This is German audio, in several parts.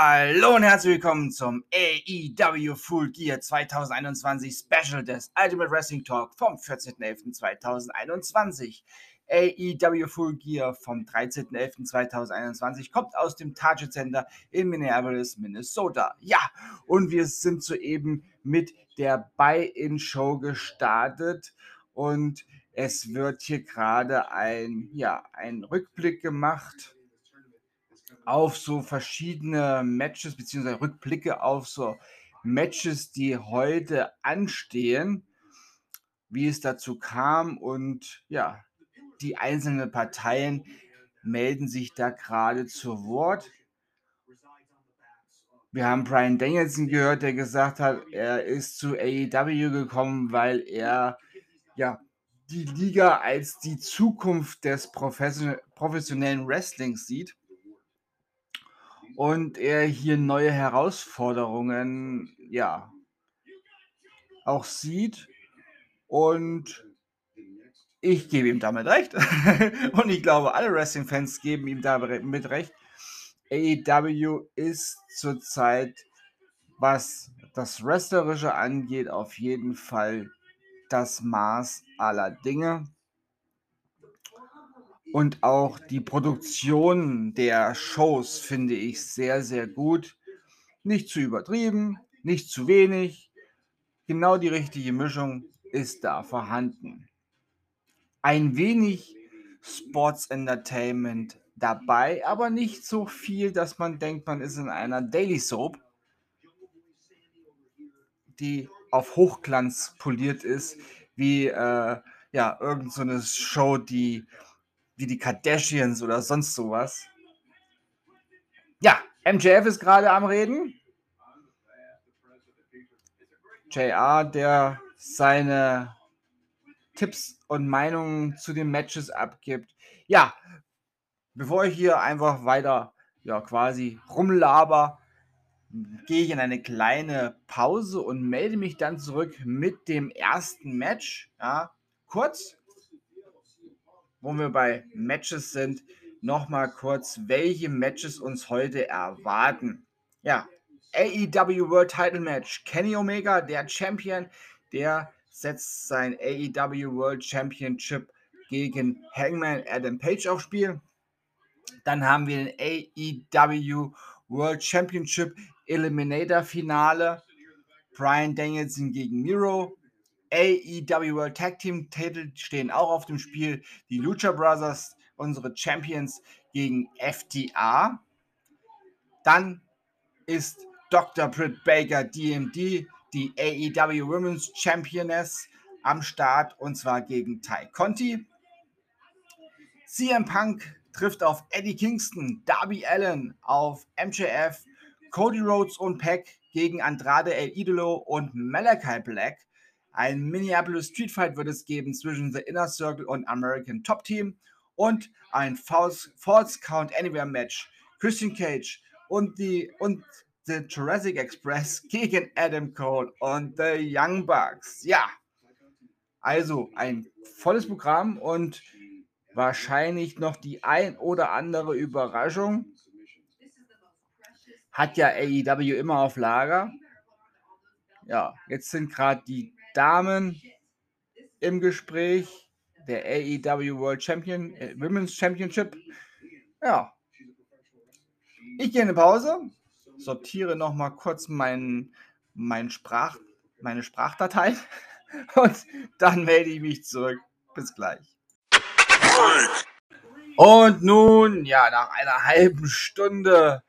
Hallo und herzlich willkommen zum AEW Full Gear 2021 Special des Ultimate Wrestling Talk vom 14.11.2021. AEW Full Gear vom 13.11.2021 kommt aus dem Target Center in Minneapolis, Minnesota. Ja, und wir sind soeben mit der Buy-In-Show gestartet und es wird hier gerade ein, ja, ein Rückblick gemacht auf so verschiedene Matches, beziehungsweise Rückblicke auf so Matches, die heute anstehen, wie es dazu kam und ja, die einzelnen Parteien melden sich da gerade zu Wort. Wir haben Brian Danielson gehört, der gesagt hat, er ist zu AEW gekommen, weil er ja die Liga als die Zukunft des professionellen Wrestlings sieht und er hier neue Herausforderungen ja auch sieht und ich gebe ihm damit recht. und ich glaube, alle Wrestling-Fans geben ihm damit recht. AEW ist zurzeit, was das Wrestlerische angeht, auf jeden Fall das Maß aller Dinge. Und auch die Produktion der Shows finde ich sehr, sehr gut. Nicht zu übertrieben, nicht zu wenig. Genau die richtige Mischung ist da vorhanden ein wenig Sports Entertainment dabei, aber nicht so viel, dass man denkt, man ist in einer Daily Soap, die auf Hochglanz poliert ist, wie äh, ja, irgend so Show, die wie die Kardashians oder sonst sowas. Ja, MJF ist gerade am Reden. JR, der seine Tipps und Meinungen zu den Matches abgibt. Ja, bevor ich hier einfach weiter, ja, quasi rumlaber, gehe ich in eine kleine Pause und melde mich dann zurück mit dem ersten Match. Ja, kurz, wo wir bei Matches sind, nochmal kurz, welche Matches uns heute erwarten. Ja, AEW World Title Match. Kenny Omega, der Champion, der setzt sein AEW World Championship gegen Hangman Adam Page aufs Spiel. Dann haben wir den AEW World Championship Eliminator Finale. Brian Danielson gegen Miro. AEW World Tag Team Titel stehen auch auf dem Spiel. Die Lucha Brothers, unsere Champions, gegen FTA. Dann ist Dr. Britt Baker DMD die AEW Women's Championess am Start und zwar gegen Ty Conti. CM Punk trifft auf Eddie Kingston, Darby Allen auf MJF, Cody Rhodes und Peck gegen Andrade El Idolo und Malachi Black. Ein Minneapolis Street Fight wird es geben zwischen The Inner Circle und American Top Team und ein False, False Count Anywhere Match. Christian Cage und die und The Jurassic Express gegen Adam Cole und The Young Bucks. Ja, also ein volles Programm und wahrscheinlich noch die ein oder andere Überraschung. Hat ja AEW immer auf Lager. Ja, jetzt sind gerade die Damen im Gespräch. Der AEW World Champion, äh, Women's Championship. Ja. Ich gehe in eine Pause sortiere noch mal kurz mein, mein Sprach, meine Sprachdatei und dann melde ich mich zurück. Bis gleich. Und nun, ja, nach einer halben Stunde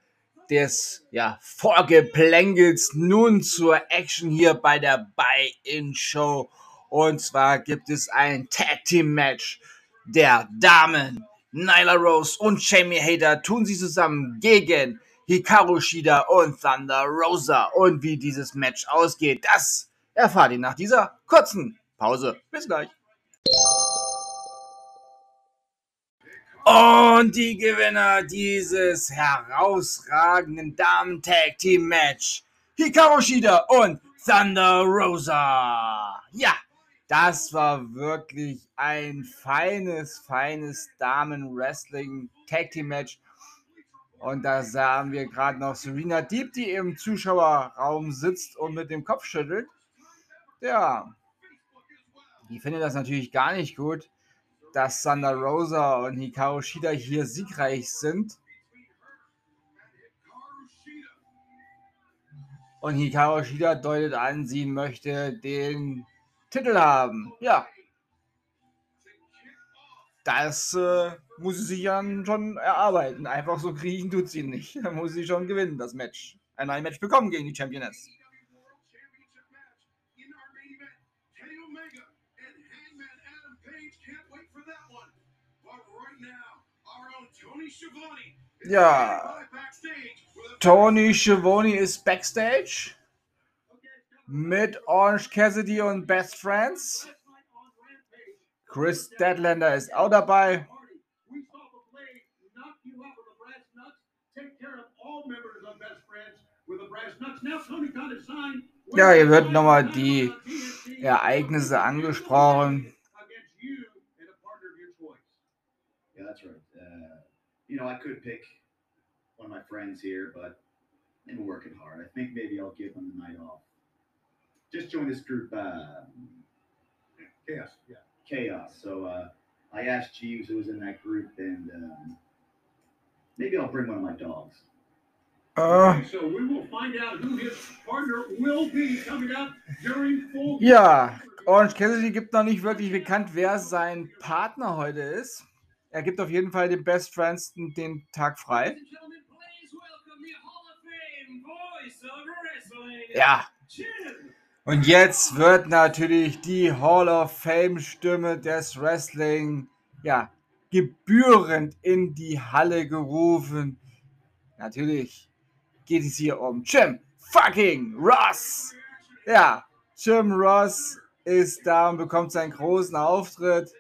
des ja, Vorgeplänkels nun zur Action hier bei der Buy-In-Show. Und zwar gibt es ein Tag Team Match der Damen. Nyla Rose und Jamie Hader tun sie zusammen gegen Hikaru Shida und Thunder Rosa. Und wie dieses Match ausgeht, das erfahrt ihr nach dieser kurzen Pause. Bis gleich. Und die Gewinner dieses herausragenden Damen-Tag-Team-Match. Hikaru Shida und Thunder Rosa. Ja, das war wirklich ein feines, feines Damen-Wrestling-Tag-Team-Match Und da sahen wir gerade noch Serena Deep, die im Zuschauerraum sitzt und mit dem Kopf schüttelt. Ja, die findet das natürlich gar nicht gut, dass Sander Rosa und Hikaru Shida hier siegreich sind. Und Hikaru Shida deutet an, sie möchte den Titel haben. Ja. Das äh, muss sie sich dann schon erarbeiten. Einfach so kriegen tut sie nicht. Da muss sie schon gewinnen, das Match. Ein neues Match bekommen gegen die Championess. Ja, Tony Schiavone ist backstage mit Orange Cassidy und Best Friends. Chris Deadlander ist auch dabei. Ja, hier wird nochmal die Ereignisse angesprochen. Know, I could pick one of my friends here, but they've been working hard. I think maybe I'll give them the night off. Just join this group, uh, Chaos. Yeah. Chaos. So uh, I asked Jeeves who was in that group, and um, maybe I'll bring one of my dogs. Äh, So we will find out who his partner will be coming up during full. ja, Orange Cassidy gibt noch nicht wirklich bekannt, wer sein Partner heute ist. Er gibt auf jeden Fall den Best Friends den Tag frei. Ja, und jetzt wird natürlich die Hall of Fame Stimme des Wrestling, ja, gebührend in die Halle gerufen. Natürlich geht es hier um Jim fucking Ross. Ja, Jim Ross ist da und bekommt seinen großen Auftritt.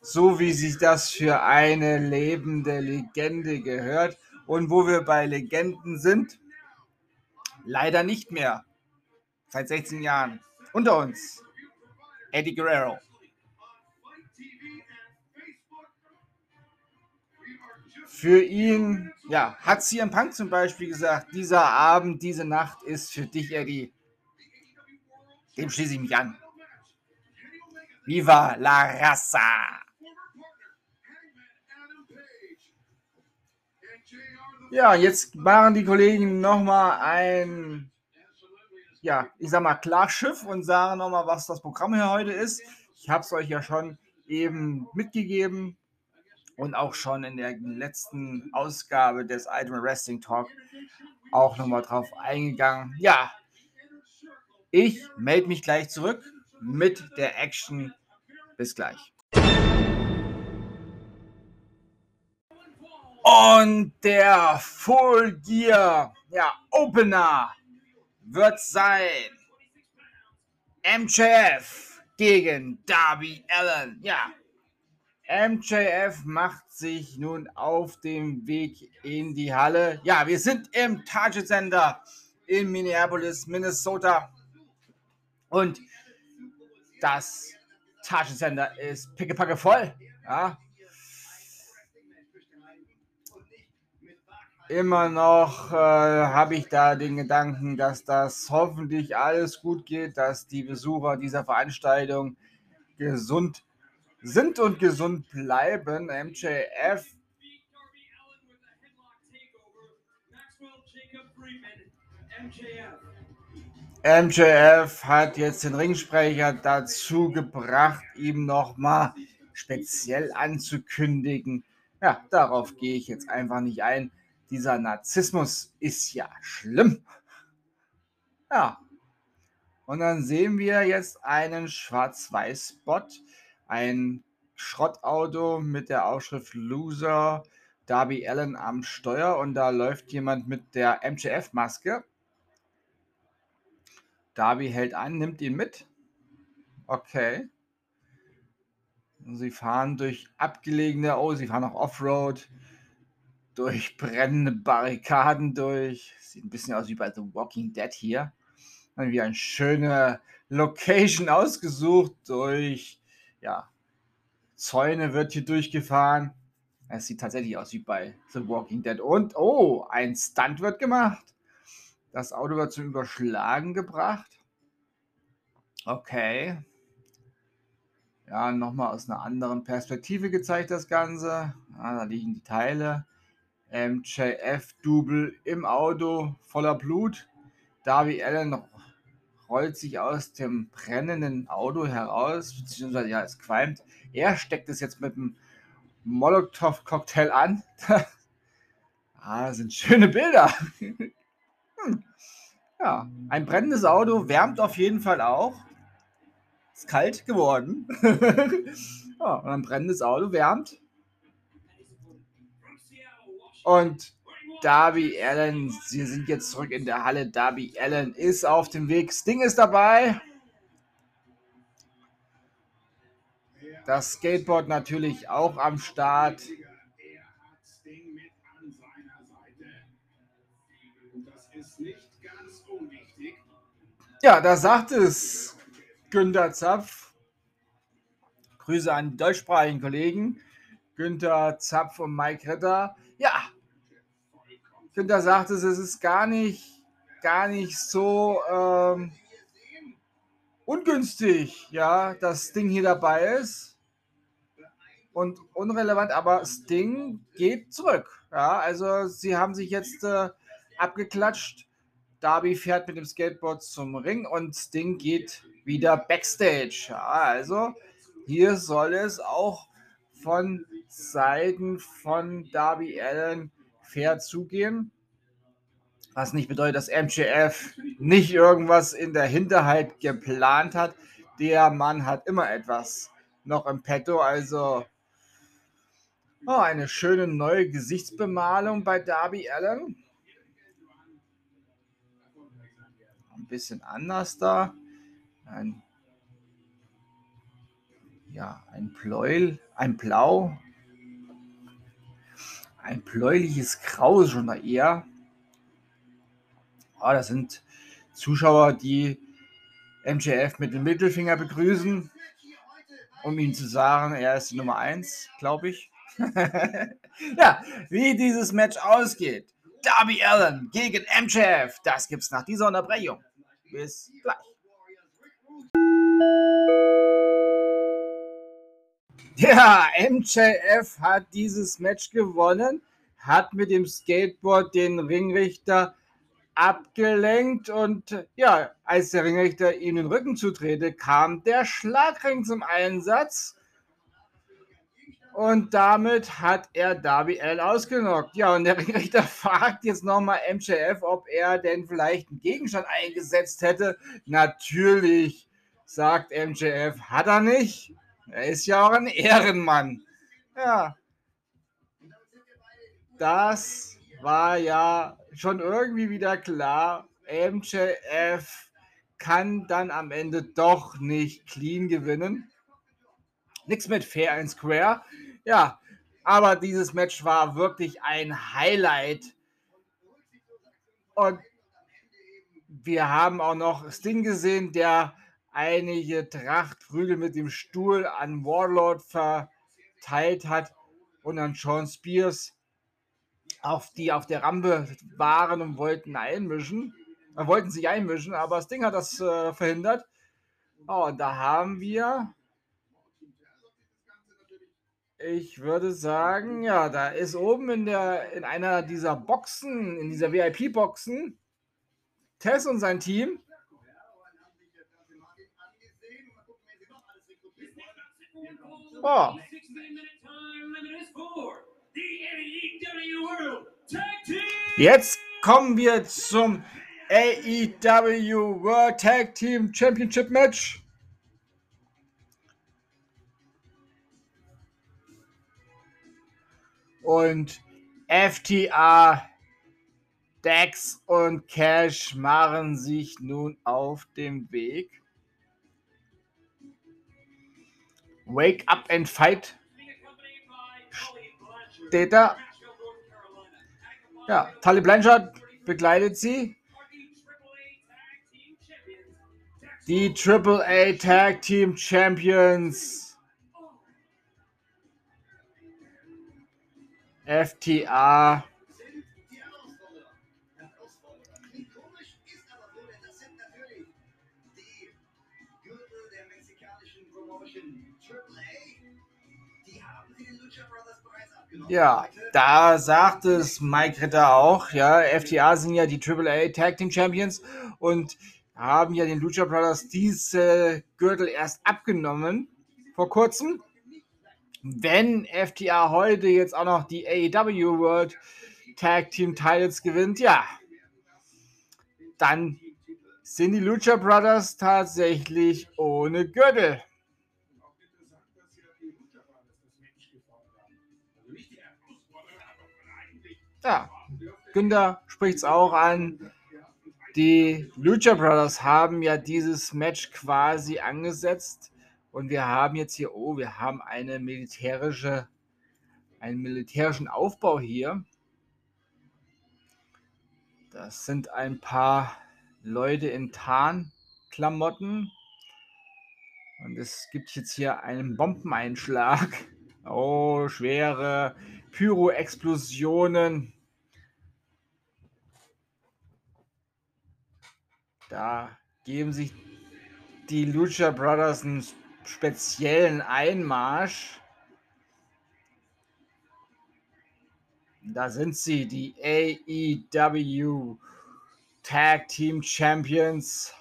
So wie sich das für eine lebende Legende gehört. Und wo wir bei Legenden sind, leider nicht mehr. Seit 16 Jahren. Unter uns. Eddie Guerrero. Für ihn, ja, hat CM Punk zum Beispiel gesagt, dieser Abend, diese Nacht ist für dich, Eddie. Dem schließe ich mich an. Viva la Raza! Ja, jetzt machen die Kollegen nochmal ein, ja, ich sag mal, Klarschiff und sagen nochmal, was das Programm hier heute ist. Ich habe es euch ja schon eben mitgegeben und auch schon in der letzten Ausgabe des Ultimate Wrestling Talk auch nochmal drauf eingegangen. Ja, ich melde mich gleich zurück mit der Action. Bis gleich. Und der Full Gear ja, Opener wird sein MJF gegen Darby Allen. Ja, MJF macht sich nun auf dem Weg in die Halle. Ja, wir sind im Target Center in Minneapolis, Minnesota. Und das Target Center ist pickepacke voll. Ja, immer noch äh, habe ich da den Gedanken, dass das hoffentlich alles gut geht, dass die Besucher dieser Veranstaltung gesund sind und gesund bleiben. MJF. MJF hat jetzt den Ringsprecher dazu gebracht, ihm nochmal speziell anzukündigen. Ja, darauf gehe ich jetzt einfach nicht ein. Dieser Narzissmus ist ja schlimm. Ja. Und dann sehen wir jetzt einen Schwarz-Weiß-Spot, ein Schrottauto mit der Aufschrift Loser, Darby Allen am Steuer und da läuft jemand mit der MJF-Maske. Darby hält an, nimmt ihn mit. Okay. Und sie fahren durch abgelegene, oh, sie fahren auch Offroad, durch brennende Barrikaden durch. Sieht ein bisschen aus wie bei The Walking Dead hier. Dann wie eine schöne Location ausgesucht. Durch, ja, Zäune wird hier durchgefahren. Es sieht tatsächlich aus wie bei The Walking Dead. Und, oh, ein Stunt wird gemacht. Das Auto wird zum Überschlagen gebracht. Okay. Ja, nochmal aus einer anderen Perspektive gezeigt, das Ganze. Ja, da liegen die Teile. MJF-Double im Auto voller Blut. Darby Allen rollt sich aus dem brennenden Auto heraus, beziehungsweise ja, es qualmt. Er steckt es jetzt mit dem Molotow-Cocktail an. ah, sind schöne Bilder. hm. Ja, ein brennendes Auto wärmt auf jeden Fall auch. Ist kalt geworden. ja, und ein brennendes Auto wärmt. Und Darby Allen, sie sind jetzt zurück in der Halle. Darby Allen ist auf dem Weg. Sting ist dabei. Das Skateboard natürlich auch am Start. Ja, da sagt es Günter Zapf. Grüße an die deutschsprachigen Kollegen. Günther Zapf und Mike Ritter. Ja, Günther sagt es, es ist gar nicht, gar nicht so ähm, ungünstig, ja, dass Sting hier dabei ist. Und unrelevant, aber Sting geht zurück. Ja, also sie haben sich jetzt äh, abgeklatscht. Darby fährt mit dem Skateboard zum Ring und Sting geht wieder backstage. Ja, also hier soll es auch von Seiten von Darby Allen fair zugehen. Was nicht bedeutet, dass MJF nicht irgendwas in der Hinterhalt geplant hat. Der Mann hat immer etwas noch im Petto. Also oh, eine schöne neue Gesichtsbemalung bei Darby Allen. Ein bisschen anders da. Ein, ja, ein Pleuel, ein Blau, ein bläuliches Grau schon eher. Oh, das sind Zuschauer, die MJF mit dem Mittelfinger begrüßen, um ihm zu sagen, er ist die Nummer 1, glaube ich. ja, wie dieses Match ausgeht. Darby Allen gegen MJF, das gibt's nach dieser Unterbrechung. Bis gleich. Ja, MJF hat dieses Match gewonnen, hat mit dem Skateboard den Ringrichter abgelenkt und ja, als der Ringrichter ihm den Rücken zutrete, kam der Schlagring zum Einsatz und damit hat er Darby Allen ausgenockt. Ja, und der Ringrichter fragt jetzt nochmal MJF, ob er denn vielleicht einen Gegenstand eingesetzt hätte. Natürlich, sagt MJF, hat er nicht. Er ist ja auch ein Ehrenmann. Ja. Das war ja schon irgendwie wieder klar. MJF kann dann am Ende doch nicht clean gewinnen. Nichts mit Fair and Square. Ja, aber dieses Match war wirklich ein Highlight. Und wir haben auch noch Sting gesehen, der einige Trachtprügel mit dem Stuhl an Warlord verteilt hat und an Sean Spears, auf die auf der Rampe waren und wollten einmischen, äh, wollten sich einmischen, aber das Ding hat das äh, verhindert. Oh, und da haben wir, ich würde sagen, ja, da ist oben in der in einer dieser Boxen, in dieser VIP-Boxen, Tess und sein Team. Oh. Jetzt kommen wir zum AEW World Tag Team Championship Match. Und FTA, Dex und Cash machen sich nun auf dem Weg. Wake Up and Fight steht da. Ja, Tali Blanchard begleitet sie. Die AAA Tag Team Champions. FTA. Ja, da sagt es Mike Ritter auch. Ja, FTA sind ja die AAA Tag Team Champions und haben ja den Lucha Brothers diese Gürtel erst abgenommen vor kurzem. Wenn FTA heute jetzt auch noch die AEW World Tag Team Titles gewinnt, ja, dann sind die Lucha Brothers tatsächlich ohne Gürtel. Ja, Günther spricht es auch an. Die Lucha Brothers haben ja dieses Match quasi angesetzt und wir haben jetzt hier, oh, wir haben eine militärische, einen militärischen Aufbau hier. Das sind ein paar Leute in Tarnklamotten und es gibt jetzt hier einen Bombeneinschlag. Oh, schwere Pyro-Explosionen. Da geben sich die Lucha Brothers einen speziellen Einmarsch. Da sind sie, die AEW Tag Team Champions.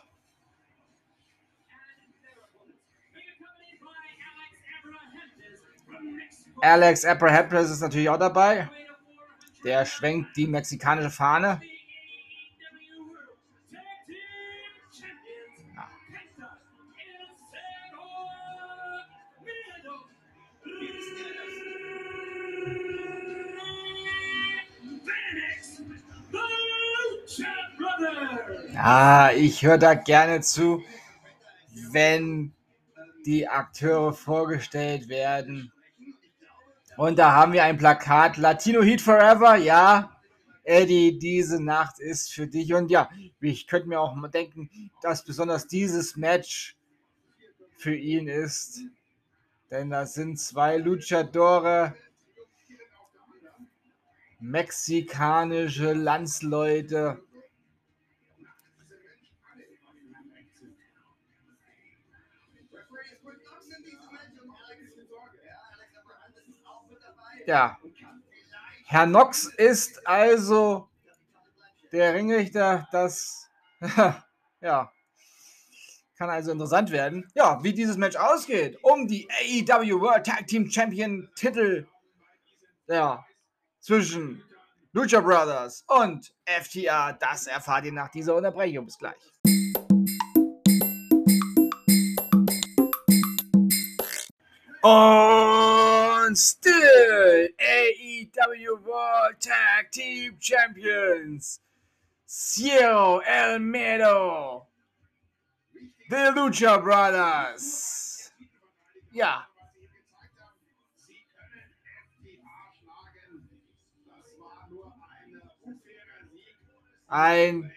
Alex Abraham ist natürlich auch dabei. Der schwenkt die mexikanische Fahne. Ja, ich höre da gerne zu, wenn die Akteure vorgestellt werden. Und da haben wir ein Plakat, Latino Heat Forever, ja. Eddie, diese Nacht ist für dich. Und ja, ich könnte mir auch mal denken, dass besonders dieses Match für ihn ist. Denn da sind zwei Luchadore, mexikanische Landsleute. Ja, Herr Knox ist also der Ringrichter, das ja kann also interessant werden. Ja, wie dieses Match ausgeht, um die AEW World Tag Team Champion Titel ja, zwischen Lucha Brothers und FTA, das erfahrt ihr nach dieser Unterbrechung. Bis gleich. Und still AEW World Tag Team Champions Cielo El Medo The Lucha Brothers. Ja, ein,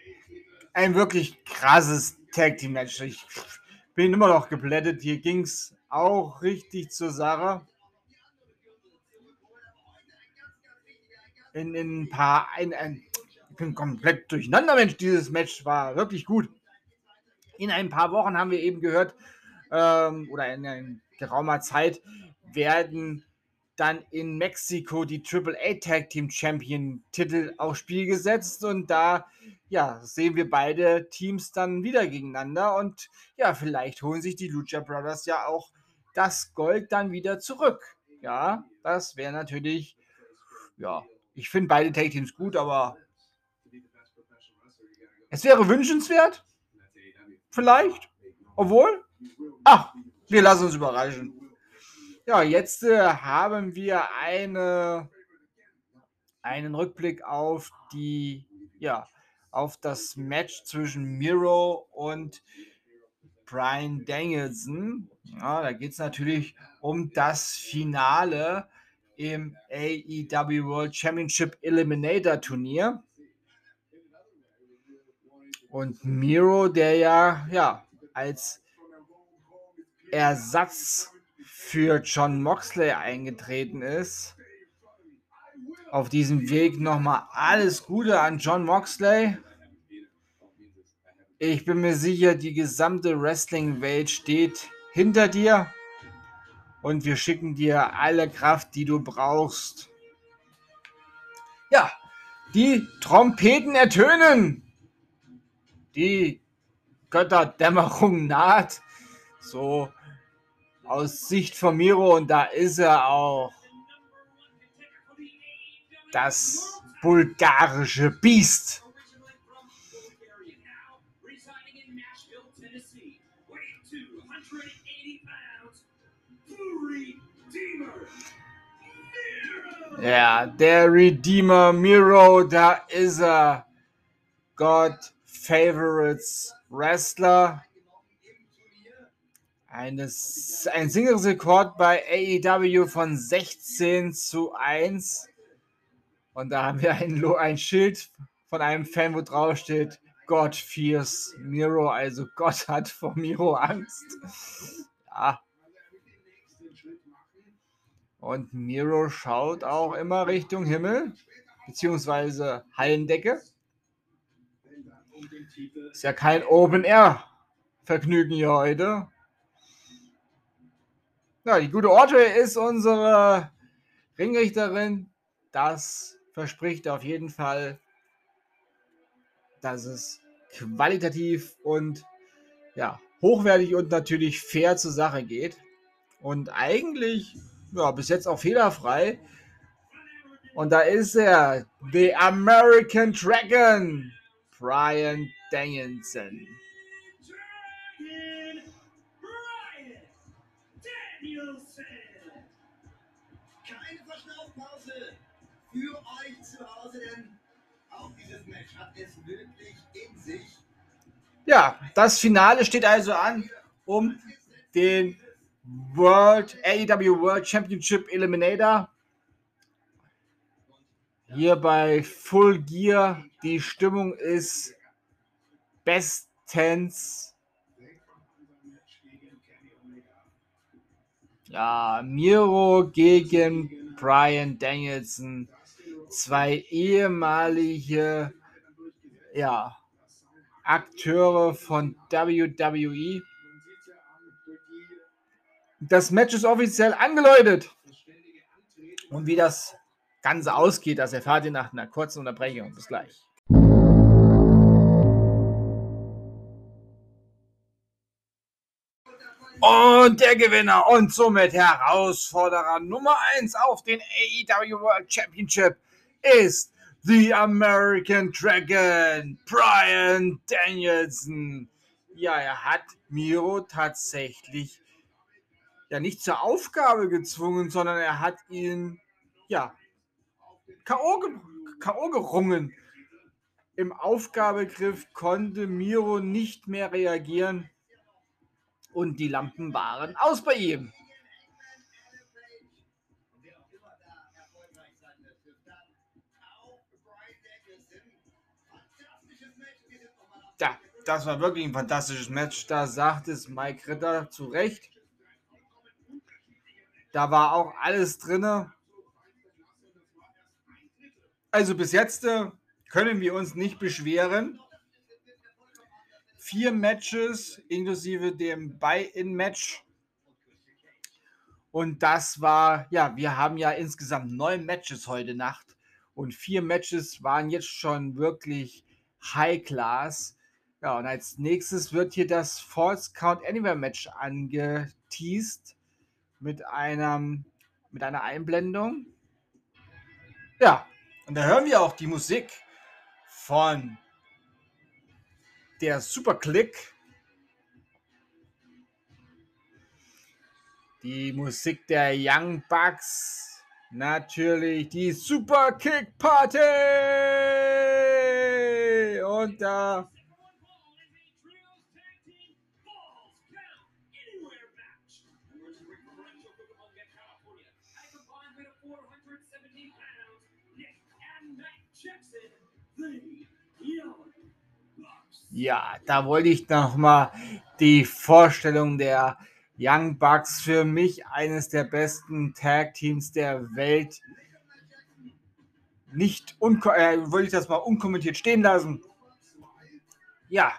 ein wirklich krasses Tag Team Match. Ich bin immer noch geblättet. Hier ging es auch richtig zur Sache. In, in ein paar. Ein, ein, ich bin komplett durcheinander, Mensch. Dieses Match war wirklich gut. In ein paar Wochen haben wir eben gehört, ähm, oder in, in geraumer Zeit werden dann in Mexiko die AAA Tag Team Champion Titel aufs Spiel gesetzt und da ja, sehen wir beide Teams dann wieder gegeneinander und ja, vielleicht holen sich die Lucha Brothers ja auch das Gold dann wieder zurück. Ja, das wäre natürlich, ja, ich finde beide Tag Teams gut, aber es wäre wünschenswert, vielleicht, obwohl, ach, wir lassen uns überraschen. Ja, jetzt äh, haben wir eine, einen Rückblick auf die, ja, auf das Match zwischen Miro und Brian Danielson. Ja, da geht es natürlich um das Finale im AEW World Championship Eliminator Turnier. Und Miro, der ja, ja als Ersatz für John Moxley eingetreten ist, auf diesem Weg nochmal alles Gute an John Moxley. Ich bin mir sicher, die gesamte Wrestling-Welt steht hinter dir und wir schicken dir alle Kraft, die du brauchst. Ja, die Trompeten ertönen. Die Götterdämmerung naht. So aus Sicht von Miro und da ist er auch. Das bulgarische Biest. Ja, der Redeemer Miro, da ist er. God Favorites Wrestler. Eines, ein Singles-Rekord bei AEW von 16 zu 1. Und da haben wir ein, ein Schild von einem Fan, wo drauf steht, God fears Miro, also Gott hat vor Miro Angst. Ja. Und Miro schaut auch immer Richtung Himmel, beziehungsweise Hallendecke. Ist ja kein Open-Air-Vergnügen hier heute. Ja, die gute Audrey ist unsere Ringrichterin. Das verspricht auf jeden Fall, dass es qualitativ und ja, hochwertig und natürlich fair zur Sache geht. Und eigentlich, ja, bis jetzt auch fehlerfrei. Und da ist er, The American Dragon, Brian Danielson. Keine Verschnaufpause für euch zu Hause, denn auch dieses Match hat es wirklich in sich. Ja, das Finale steht also an um den World AEW World Championship Eliminator. Hier bei Full Gear. Die Stimmung ist bestens. Ja, Miro gegen Brian Danielson. Zwei ehemalige ja, Akteure von WWE. Das Match ist offiziell angeläutet. Und wie das Ganze ausgeht, das erfahrt ihr nach einer kurzen Unterbrechung. Bis gleich. Und der Gewinner und somit Herausforderer Nummer 1 auf den AEW World Championship ist The American Dragon, Brian Danielson. Ja, er hat Miro tatsächlich ja nicht zur Aufgabe gezwungen, sondern er hat ihn ja K.O. ge gerungen. Im Aufgabegriff konnte Miro nicht mehr reagieren und die Lampen waren aus bei ihm. Das war wirklich ein fantastisches Match. Da sagt es Mike Ritter zu Recht. Da war auch alles drin. Also bis jetzt äh, können wir uns nicht beschweren. Vier Matches inklusive dem Buy-in-Match. Und das war, ja, wir haben ja insgesamt neun Matches heute Nacht. Und vier Matches waren jetzt schon wirklich High Class. Ja, und als nächstes wird hier das False Count Anywhere Match angeteased mit einem mit einer Einblendung. Ja, und da hören wir auch die Musik von der Superclick. Die Musik der Young Bucks. Natürlich die Superkick Party. Und da Ja, da wollte ich noch mal die Vorstellung der Young Bucks für mich eines der besten Tag Teams der Welt nicht äh, wollte ich das mal unkommentiert stehen lassen. Ja.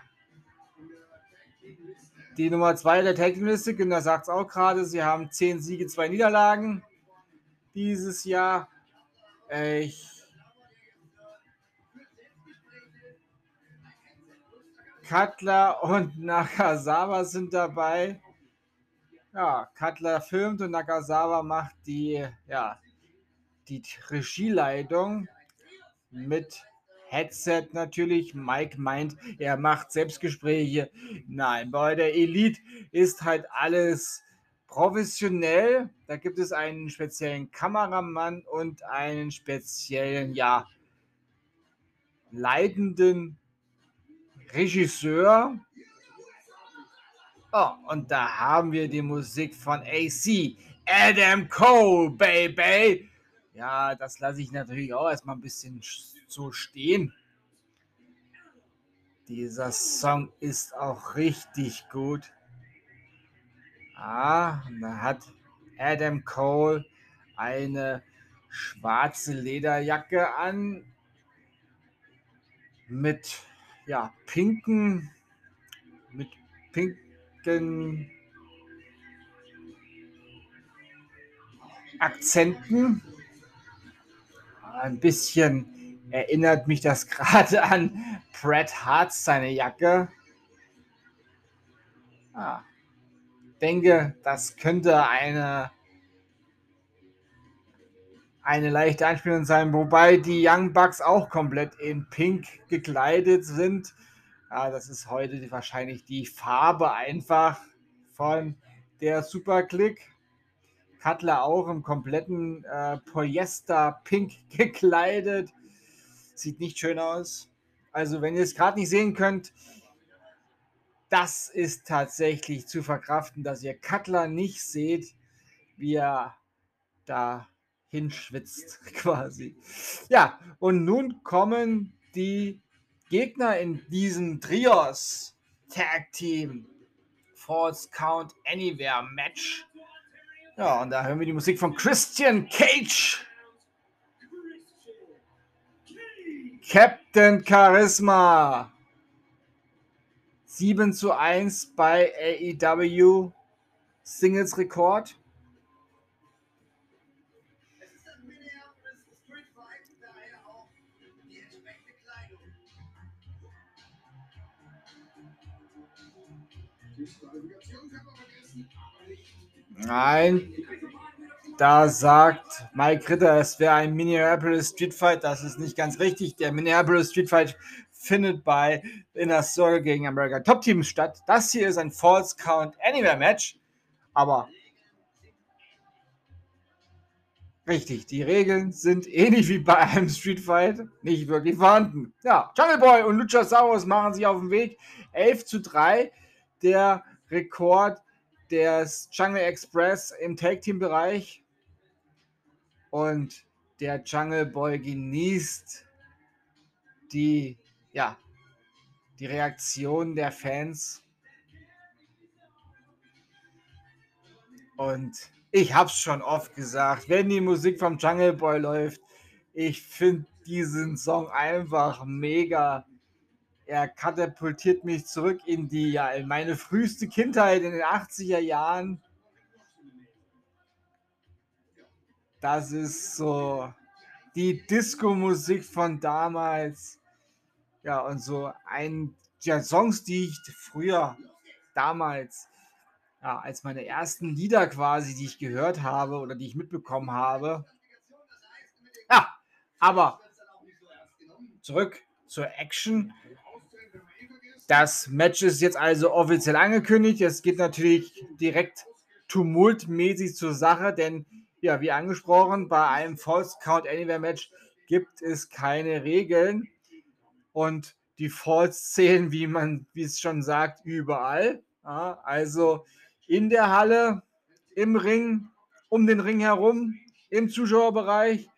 Die Nummer 2 der Tag-Liste, Günther sagt es auch gerade, sie haben 10 Siege, 2 Niederlagen dieses Jahr. Ich Cutler und Nakazawa sind dabei. Ja, Cutler filmt und Nakazawa macht die, ja, die Regieleitung mit Headset natürlich. Mike meint, er macht Selbstgespräche. Nein, bei der Elite ist halt alles professionell. Da gibt es einen speziellen Kameramann und einen speziellen, ja, leitenden Regisseur. Oh, und da haben wir die Musik von AC. Adam Cole, Baby. Ja, das lasse ich natürlich auch erstmal ein bisschen so stehen. Dieser Song ist auch richtig gut. Ah, da hat Adam Cole eine schwarze Lederjacke an mit ja, pinken, mit pinken Akzenten. Ein bisschen erinnert mich das gerade an Bret Hart, seine Jacke. Ah, denke, das könnte eine eine leichte Anspielung sein, wobei die Young Bucks auch komplett in Pink gekleidet sind. Ja, das ist heute wahrscheinlich die Farbe einfach von der Super Click. Cutler auch im kompletten äh, Polyester Pink gekleidet. Sieht nicht schön aus. Also, wenn ihr es gerade nicht sehen könnt, das ist tatsächlich zu verkraften, dass ihr Cutler nicht seht, wie er da hinschwitzt quasi. Ja, und nun kommen die Gegner in diesem Trios Tag Team False Count Anywhere Match. Ja, und da hören wir die Musik von Christian Cage. Captain Charisma. 7 zu 1 bei AEW Singles Rekord. Nein, da sagt Mike Ritter, es wäre ein Minneapolis Street Fight. Das ist nicht ganz richtig. Der Minneapolis Street Fight findet bei Inner Circle gegen America Top Teams statt. Das hier ist ein False Count Anywhere Match. Aber richtig, die Regeln sind ähnlich wie bei einem Street Fight nicht wirklich vorhanden. Ja, Jungle Boy und Luchasaurus machen sich auf den Weg. 11 zu 3. Der Rekord des Jungle Express im Tag Team Bereich. Und der Jungle Boy genießt die, ja, die Reaktion der Fans. Und ich habe es schon oft gesagt, wenn die Musik vom Jungle Boy läuft, ich finde diesen Song einfach mega. Er katapultiert mich zurück in die, ja, in meine früheste Kindheit in den 80er Jahren. Das ist so die Disco-Musik von damals. Ja, und so ein ja, Songs, die ich früher damals, ja, als meine ersten Lieder quasi, die ich gehört habe oder die ich mitbekommen habe. Ja, aber zurück zur Action. Das Match ist jetzt also offiziell angekündigt. Es geht natürlich direkt tumultmäßig zur Sache, denn ja, wie angesprochen, bei einem False Count Anywhere Match gibt es keine Regeln und die Falls zählen, wie man, wie es schon sagt, überall. Ja, also in der Halle, im Ring, um den Ring herum, im Zuschauerbereich,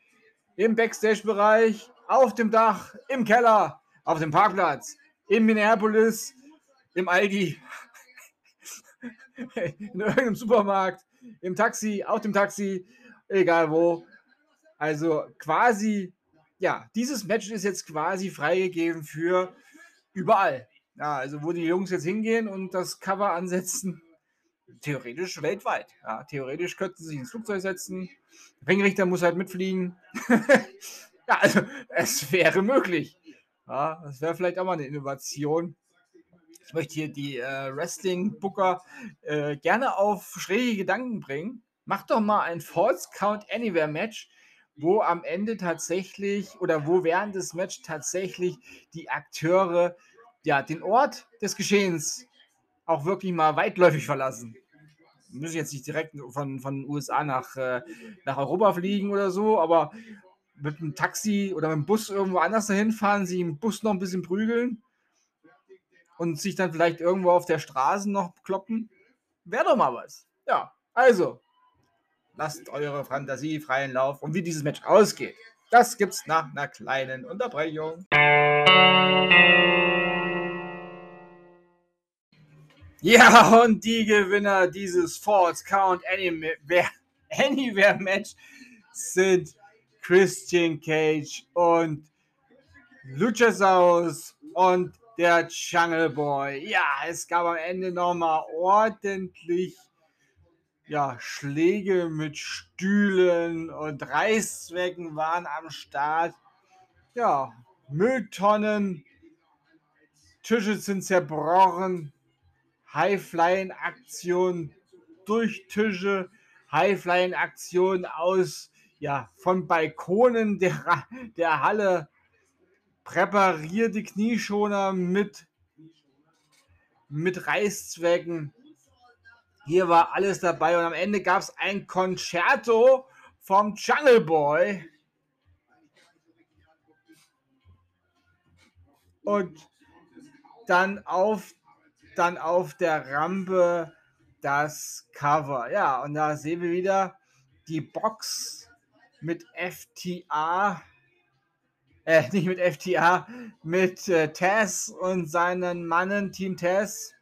im Backstage-Bereich, auf dem Dach, im Keller, auf dem Parkplatz, in Minneapolis, im Aldi, in irgendeinem Supermarkt, im Taxi, auf dem Taxi, egal wo. Also quasi ja, dieses Match ist jetzt quasi freigegeben für überall. Ja, also wo die Jungs jetzt hingehen und das Cover ansetzen, theoretisch weltweit. Ja, theoretisch könnten sie sich ins Flugzeug setzen. Der Ringrichter muss halt mitfliegen. ja, also es wäre möglich. Ja, das wäre vielleicht auch mal eine Innovation. Ich möchte hier die äh, Wrestling-Booker äh, gerne auf schräge Gedanken bringen. Macht doch mal ein False Count Anywhere Match, wo am Ende tatsächlich oder wo während des Match tatsächlich die Akteure ja den Ort des Geschehens auch wirklich mal weitläufig verlassen. Müssen jetzt nicht direkt von, von den USA nach, äh, nach Europa fliegen oder so, aber mit einem Taxi oder mit dem Bus irgendwo anders dahin fahren, sie im Bus noch ein bisschen prügeln und sich dann vielleicht irgendwo auf der Straße noch kloppen. Wäre doch mal was. Ja, also, lasst eure Fantasie freien Lauf. Und wie dieses Match ausgeht, das gibt's nach einer kleinen Unterbrechung. Ja, und die Gewinner dieses Falls Count Anywhere, Anywhere Match sind Christian Cage und Luchasaurus und der Jungle Boy. Ja, es gab am Ende nochmal ordentlich ja, Schläge mit Stühlen und Reißzwecken waren am Start. Ja, Mülltonnen, Tische sind zerbrochen, High-Flying-Aktion durch Tische, High-Flying-Aktion aus, ja, von Balkonen der, der Halle, präparierte Knieschoner mit, mit Reißzwecken. Hier war alles dabei und am Ende gab es ein Concerto vom Jungle Boy. Und dann auf, dann auf der Rampe das Cover. Ja, und da sehen wir wieder die Box mit FTA. Äh, nicht mit FTA, mit äh, Tess und seinen Mannen, Team Tess.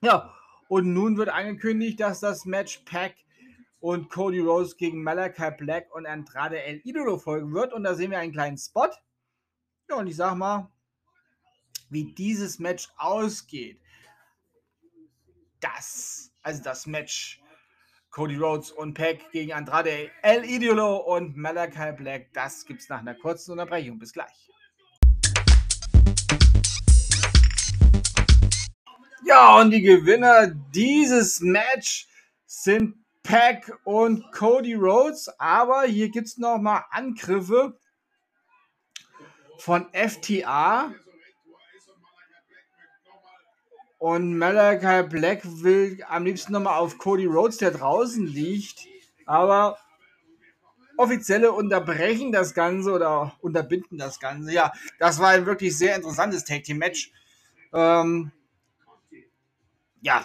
Ja, und nun wird angekündigt, dass das Match Pack und Cody Rose gegen Malachi Black und Andrade El Idolo folgen wird. Und da sehen wir einen kleinen Spot. Ja, und ich sag mal, wie dieses Match ausgeht, das, also das Match Cody Rhodes und Pack gegen Andrade El Idolo und Malachi Black, das gibt's nach einer kurzen Unterbrechung. Bis gleich. Ja, und die Gewinner dieses Match sind Pack und Cody Rhodes. Aber hier gibt es nochmal Angriffe von FTA. Und Malachi Black will am liebsten nochmal auf Cody Rhodes, der draußen liegt. Aber offizielle unterbrechen das Ganze oder unterbinden das Ganze. Ja, das war ein wirklich sehr interessantes Tag Team Match. Ähm, ja.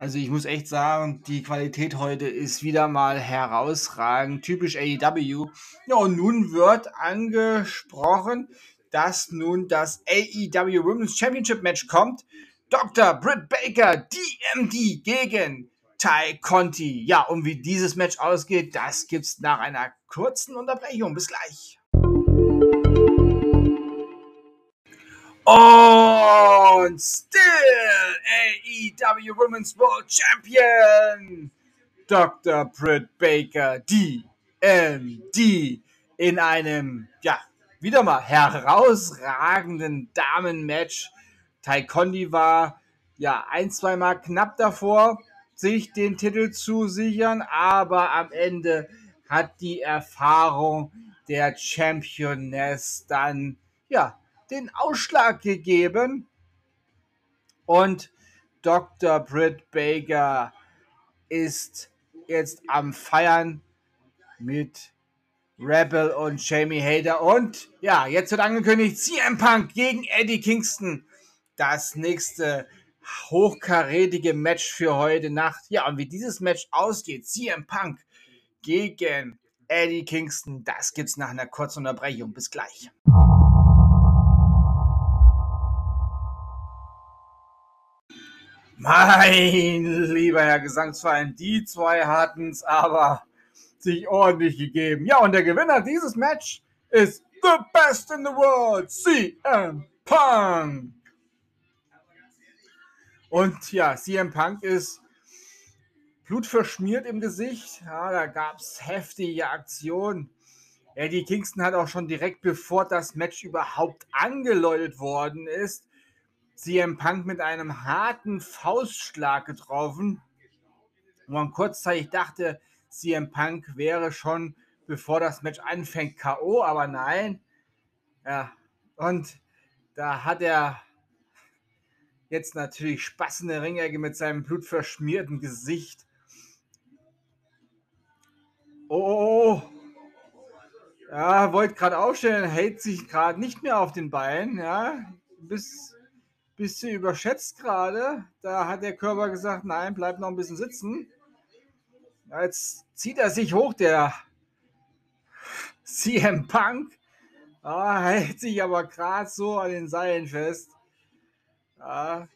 Also ich muss echt sagen, die Qualität heute ist wieder mal herausragend, typisch AEW. Ja, und nun wird angesprochen, dass nun das AEW Women's Championship Match kommt. Dr. Britt Baker, DMD gegen Ty Conti. Ja, und wie dieses Match ausgeht, das gibt's nach einer kurzen Unterbrechung. Bis gleich. Und still AEW Women's World Champion Dr. Britt Baker, DMD, in einem, ja, wieder mal herausragenden Damenmatch. Tai Condi war ja ein, zweimal knapp davor, sich den Titel zu sichern, aber am Ende hat die Erfahrung der Championess dann ja den Ausschlag gegeben. Und Dr. Britt Baker ist jetzt am Feiern mit Rebel und Jamie Hader. Und ja, jetzt wird angekündigt, CM Punk gegen Eddie Kingston. Das nächste hochkarätige Match für heute Nacht. Ja, und wie dieses Match ausgeht, CM Punk gegen Eddie Kingston, das gibt's nach einer kurzen Unterbrechung. Bis gleich. Mein lieber Herr Gesangsverein, die zwei hatten es aber sich ordentlich gegeben. Ja, und der Gewinner dieses Match ist The Best in the World, CM Punk. Und ja, CM Punk ist blutverschmiert im Gesicht. Ja, da gab es heftige Aktionen. Eddie Kingston hat auch schon direkt bevor das Match überhaupt angeläutet worden ist, CM Punk mit einem harten Faustschlag getroffen. Wo man kurzzeitig dachte, CM Punk wäre schon, bevor das Match anfängt, K.O., aber nein. Ja, und da hat er jetzt natürlich Spaß Ringecke mit seinem blutverschmierten Gesicht. Oh, ja, wollte gerade aufstellen, hält sich gerade nicht mehr auf den Beinen, ja, bis bisschen überschätzt gerade. Da hat der Körper gesagt, nein, bleib noch ein bisschen sitzen. Jetzt zieht er sich hoch, der CM Punk. Ah, hält sich aber gerade so an den Seilen fest. Ja,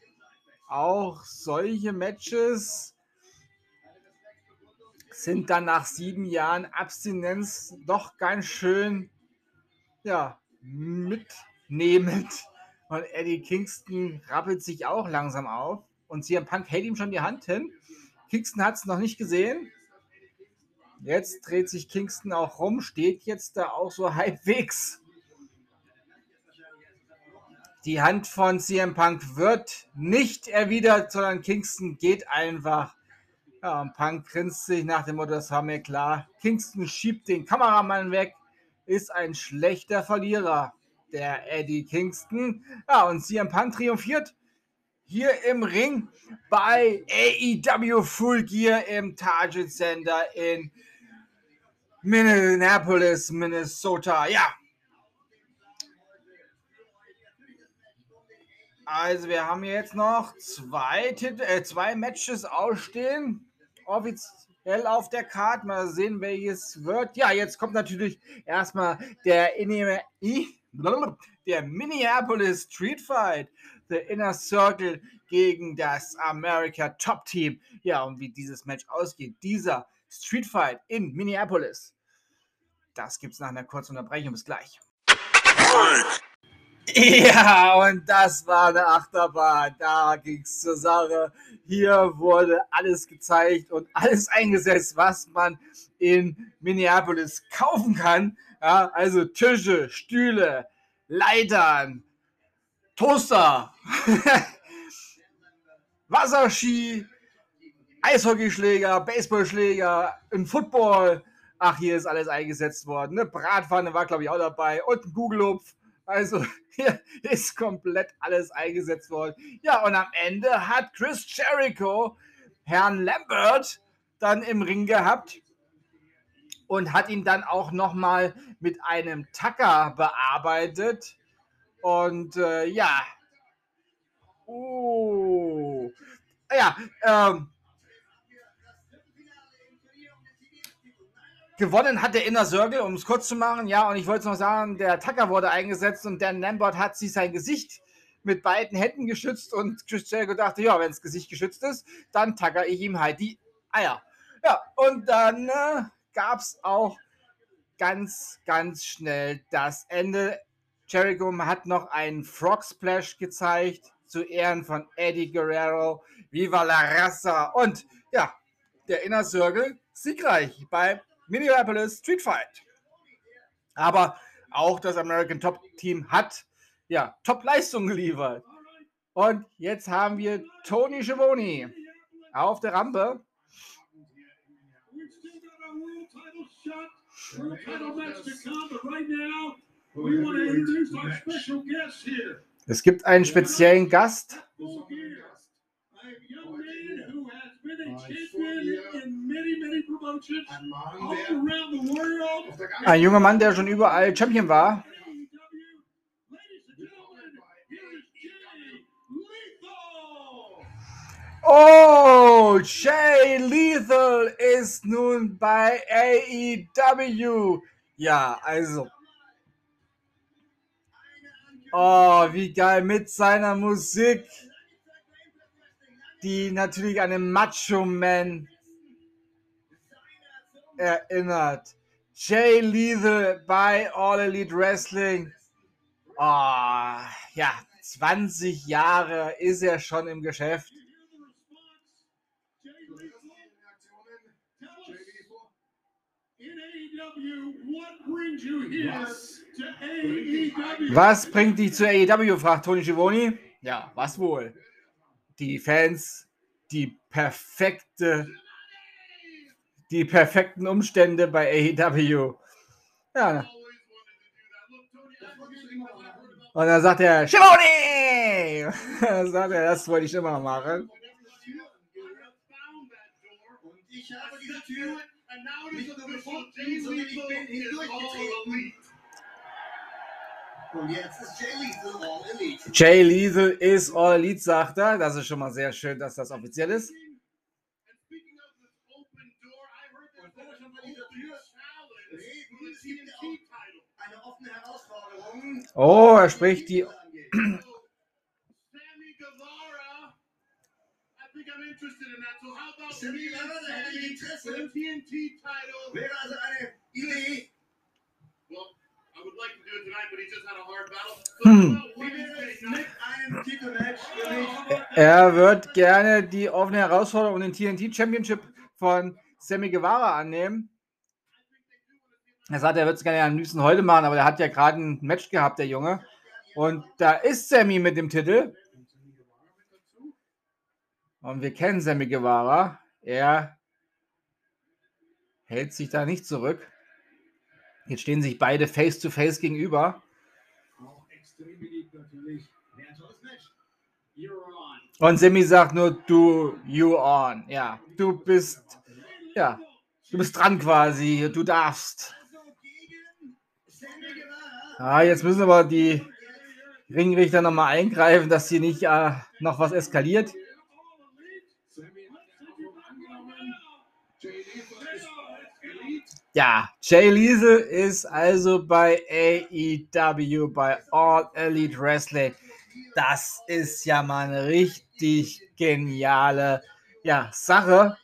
auch solche Matches sind dann nach sieben Jahren Abstinenz doch ganz schön ja, mitnehmend. Und Eddie Kingston rappelt sich auch langsam auf. Und CM Punk hält ihm schon die Hand hin. Kingston hat es noch nicht gesehen. Jetzt dreht sich Kingston auch rum, steht jetzt da auch so halbwegs. Die Hand von CM Punk wird nicht erwidert, sondern Kingston geht einfach. Ja, und Punk grinst sich nach dem Motto, das war mir klar. Kingston schiebt den Kameramann weg, ist ein schlechter Verlierer, der Eddie Kingston. Ja, und CM Punk triumphiert hier im Ring bei AEW Full Gear im Target Center in Minneapolis, Minnesota. Ja. Also wir haben jetzt noch zwei, Tit äh, zwei Matches ausstehen. Offiziell auf der Karte. Mal sehen, welches wird. Ja, jetzt kommt natürlich erstmal der, der Minneapolis Street Fight. The Inner Circle gegen das America Top Team. Ja, und wie dieses Match ausgeht. Dieser Street Fight in Minneapolis. Das gibt es nach einer kurzen Unterbrechung. Bis gleich. Ja, und das war eine Achterbahn. Da ging es zur Sache. Hier wurde alles gezeigt und alles eingesetzt, was man in Minneapolis kaufen kann. Ja, also Tische, Stühle, Leitern, Toaster, Wasserski, Eishockeyschläger, Baseballschläger, ein Football. Ach, hier ist alles eingesetzt worden. Eine Bratpfanne war, glaube ich, auch dabei und ein Kugelhupf. Also hier ist komplett alles eingesetzt worden. Ja, und am Ende hat Chris Jericho Herrn Lambert dann im Ring gehabt und hat ihn dann auch nochmal mit einem Tacker bearbeitet. Und äh, ja. Oh. Ja, ähm, Gewonnen hat der Inner Circle, um es kurz zu machen. Ja, und ich wollte noch sagen, der Tucker wurde eingesetzt und Dan Lambert hat sich sein Gesicht mit beiden Händen geschützt und Chris Jericho dachte, ja, wenn das Gesicht geschützt ist, dann tagger ich ihm halt die Eier. Ja, und dann äh, gab es auch ganz, ganz schnell das Ende. Jericho hat noch einen Frog Splash gezeigt zu Ehren von Eddie Guerrero. Viva la Raza! Und ja, der Inner Circle siegreich bei Minneapolis Street Fight. Aber auch das American Top Team hat ja Top-Leistung geliefert. Und jetzt haben wir Tony Schiavone auf der Rampe. Es gibt einen speziellen Gast. Ein junger Mann, der schon überall Champion war. Oh, Jay Lethal ist nun bei AEW. Ja, also. Oh, wie geil mit seiner Musik die natürlich einem Macho-Man erinnert. Jay Lethal bei All Elite Wrestling. Oh, ja, 20 Jahre ist er schon im Geschäft. Was bringt dich zu AEW? fragt Tony Schiavone. Ja, was wohl? Die Fans, die perfekte, die perfekten Umstände bei AEW. Ja. Und dann sagt er, Schiavone! Dann sagt er, das wollte ich immer machen. Ich habe diese Tür nicht gefunden, sondern ich bin hindurchgetreten. Und jetzt ist Jay Lethal All Elite. Jay Lethal ist All Elite, sagt er. Das ist schon mal sehr schön, dass das offiziell ist. Oh, er spricht die. Sammy Guevara, hätte Interesse. Wäre also eine Idee. Hm. Wie wäre es mit einem Titelmatch für mich? Er wird gerne die offene Herausforderung um den TNT Championship von Sammy Guevara annehmen. Er sagt, er wird es gerne am liebsten heute machen, aber er hat ja gerade ein Match gehabt, der Junge. Und da ist Sammy mit dem Titel. Und wir kennen Sammy Guevara. Er hält sich da nicht zurück. Jetzt stehen sich beide face to face gegenüber. Und Sammy sagt nur, du, you on. Ja, du bist, ja, du bist dran quasi. Du darfst. Ah, jetzt müssen aber die Ringrichter nochmal eingreifen, dass hier nicht äh, noch was eskaliert. Sammy hat Verantwortung angenommen. Jay Lethal ist Elite. Ja, Jay Lethal ist also bei AEW, bei All Elite Wrestling. Das ist ja mal eine richtig geniale ja, Sache.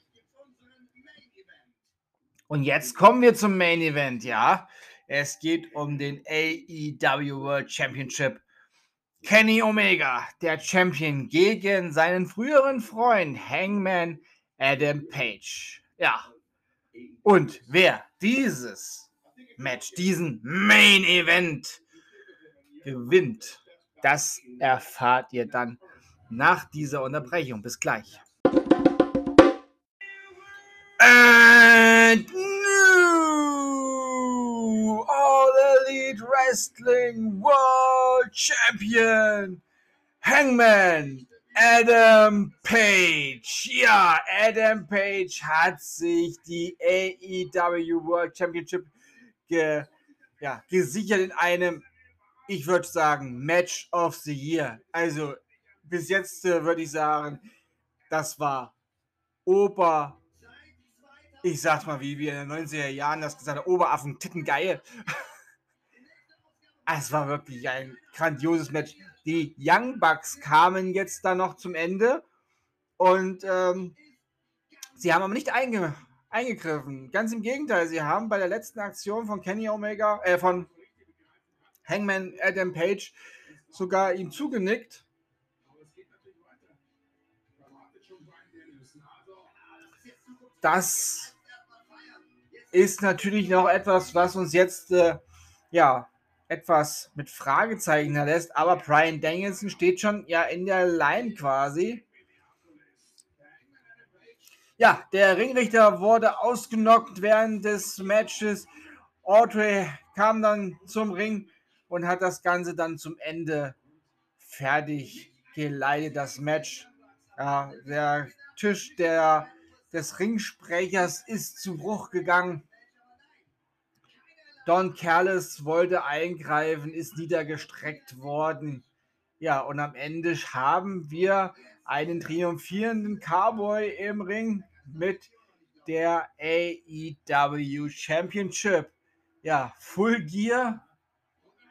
Und jetzt kommen wir zum Main Event, ja. Es geht um den AEW World Championship. Kenny Omega, der Champion, gegen seinen früheren Freund Hangman Adam Page. Ja. Und wer dieses Match, diesen Main Event gewinnt, das erfahrt ihr dann nach dieser Unterbrechung. Bis gleich. And new All Elite Wrestling World Champion Hangman Adam Page. Ja, Adam Page hat sich die AEW World Championship ge, ja, gesichert in einem, ich würde sagen, Match of the Year. Also bis jetzt äh, würde ich sagen, das war Ober, ich sag's mal, wie wir in den 90er Jahren das gesagt haben, Oberaffen, Titten geil. Es war wirklich ein grandioses Match. Die Young Bucks kamen jetzt da noch zum Ende und ähm, sie haben aber nicht einge eingegriffen. Ganz im Gegenteil, sie haben bei der letzten Aktion von Kenny Omega, äh, von Hangman Adam Page sogar ihm zugenickt. Das ist natürlich noch etwas, was uns jetzt äh, ja etwas mit Fragezeichen hinterlässt. Aber Brian Danielson steht schon ja in der Line quasi. Ja, der Ringrichter wurde ausgenockt während des Matches. Audrey kam dann zum Ring und hat das Ganze dann zum Ende fertig geleitet, das Match. Ja, der Tisch der, des Ringsprechers ist zu Bruch gegangen. Don Carlos wollte eingreifen, ist niedergestreckt worden. Ja, und am Ende haben wir einen triumphierenden Cowboy im Ring mit der AEW Championship. Ja, Full Gear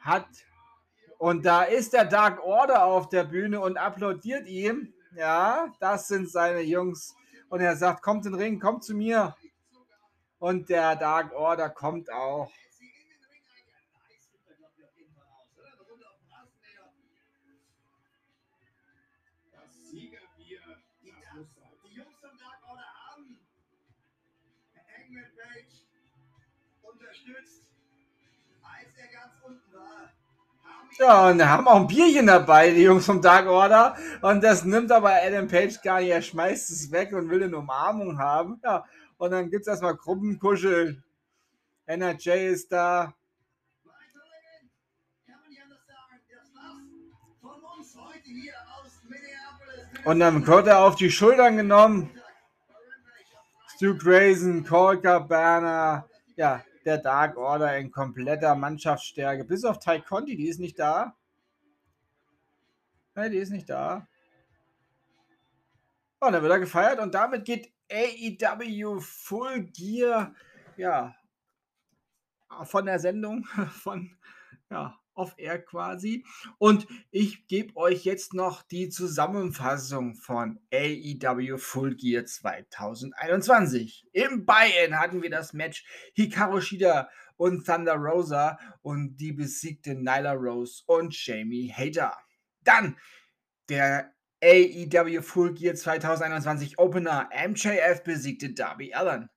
hat und da ist der Dark Order auf der Bühne und applaudiert ihm. Ja, das sind seine Jungs. Und er sagt, kommt in den Ring, kommt zu mir. Und der Dark Order kommt auch. Ja, und haben auch ein Bierchen dabei, die Jungs vom Dark Order. Und das nimmt aber Adam Page gar nicht. Er schmeißt es weg und will eine Umarmung haben. Ja, und dann gibt es erstmal Gruppenkuscheln. NRJ ist da. Und dann wird er auf die Schultern genommen. Stu Grayson, Cole Cabana. Ja, der Dark Order in kompletter Mannschaftsstärke. Bis auf Ty Conti, die ist nicht da. Ne, die ist nicht da. Und dann wird er gefeiert und damit geht AEW Full Gear, ja, von der Sendung, von, ja, auf Air quasi. Und ich gebe euch jetzt noch die Zusammenfassung von AEW Full Gear 2021. Im Buy-In hatten wir das Match Hikaru Shida und Thunder Rosa und die besiegte Nyla Rose und Jamie Hader. Dann der AEW Full Gear 2021 Opener MJF besiegte Darby Allen.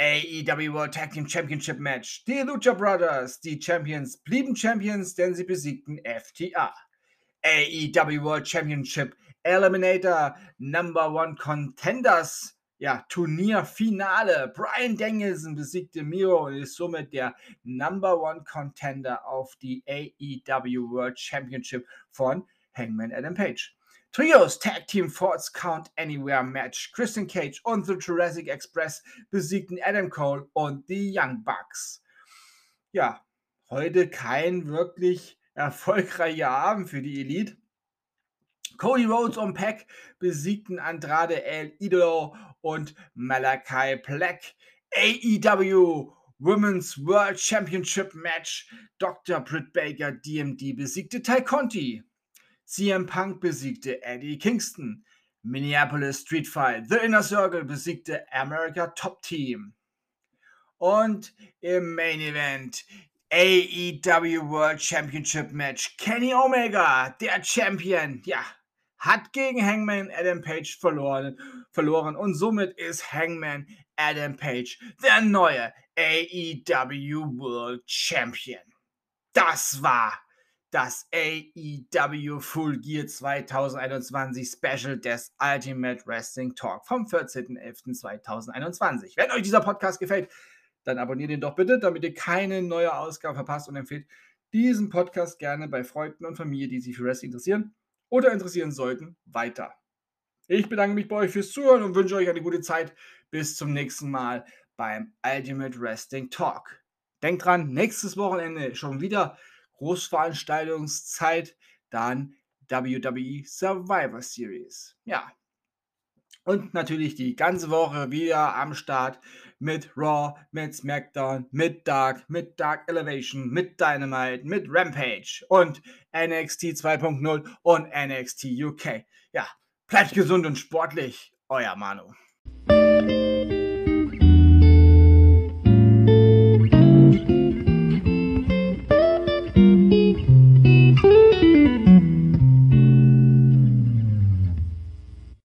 AEW World Tag Team Championship Match. Die Lucha Brothers, die Champions, blieben Champions, denn sie besiegten FTA. AEW World Championship Eliminator Number One Contenders. Ja, Turnierfinale. Brian Danielson besiegte Miro und ist somit der Number One Contender auf die AEW World Championship von Hangman Adam Page. Trios Tag Team Force Count Anywhere Match. Christian Cage und The Jurassic Express besiegten Adam Cole und die Young Bucks. Ja, heute kein wirklich erfolgreicher Abend für die Elite. Cody Rhodes und Pack besiegten Andrade El Idolo und Malachi Black. AEW Women's World Championship Match. Dr. Britt Baker DMD besiegte Ty Conti. CM Punk besiegte Eddie Kingston. Minneapolis Street Fight. The Inner Circle besiegte America Top Team. Und im Main Event AEW World Championship Match. Kenny Omega, der Champion, ja, hat gegen Hangman Adam Page verloren, verloren und somit ist Hangman Adam Page der neue AEW World Champion. Das war das AEW Full Gear 2021 Special des Ultimate Wrestling Talk vom 14.11.2021. Wenn euch dieser Podcast gefällt, dann abonniert ihn doch bitte, damit ihr keine neue Ausgabe verpasst und empfehlt diesen Podcast gerne bei Freunden und Familie, die sich für Wrestling interessieren oder interessieren sollten, weiter. Ich bedanke mich bei euch fürs Zuhören und wünsche euch eine gute Zeit. Bis zum nächsten Mal beim Ultimate Wrestling Talk. Denkt dran, nächstes Wochenende schon wieder Großveranstaltungszeit, dann WWE Survivor Series. Ja. Und natürlich die ganze Woche wieder am Start mit Raw, mit SmackDown, mit Dark, mit Dark Elevation, mit Dynamite, mit Rampage und NXT 2.0 und NXT UK. Ja, bleibt gesund und sportlich. Euer Manu.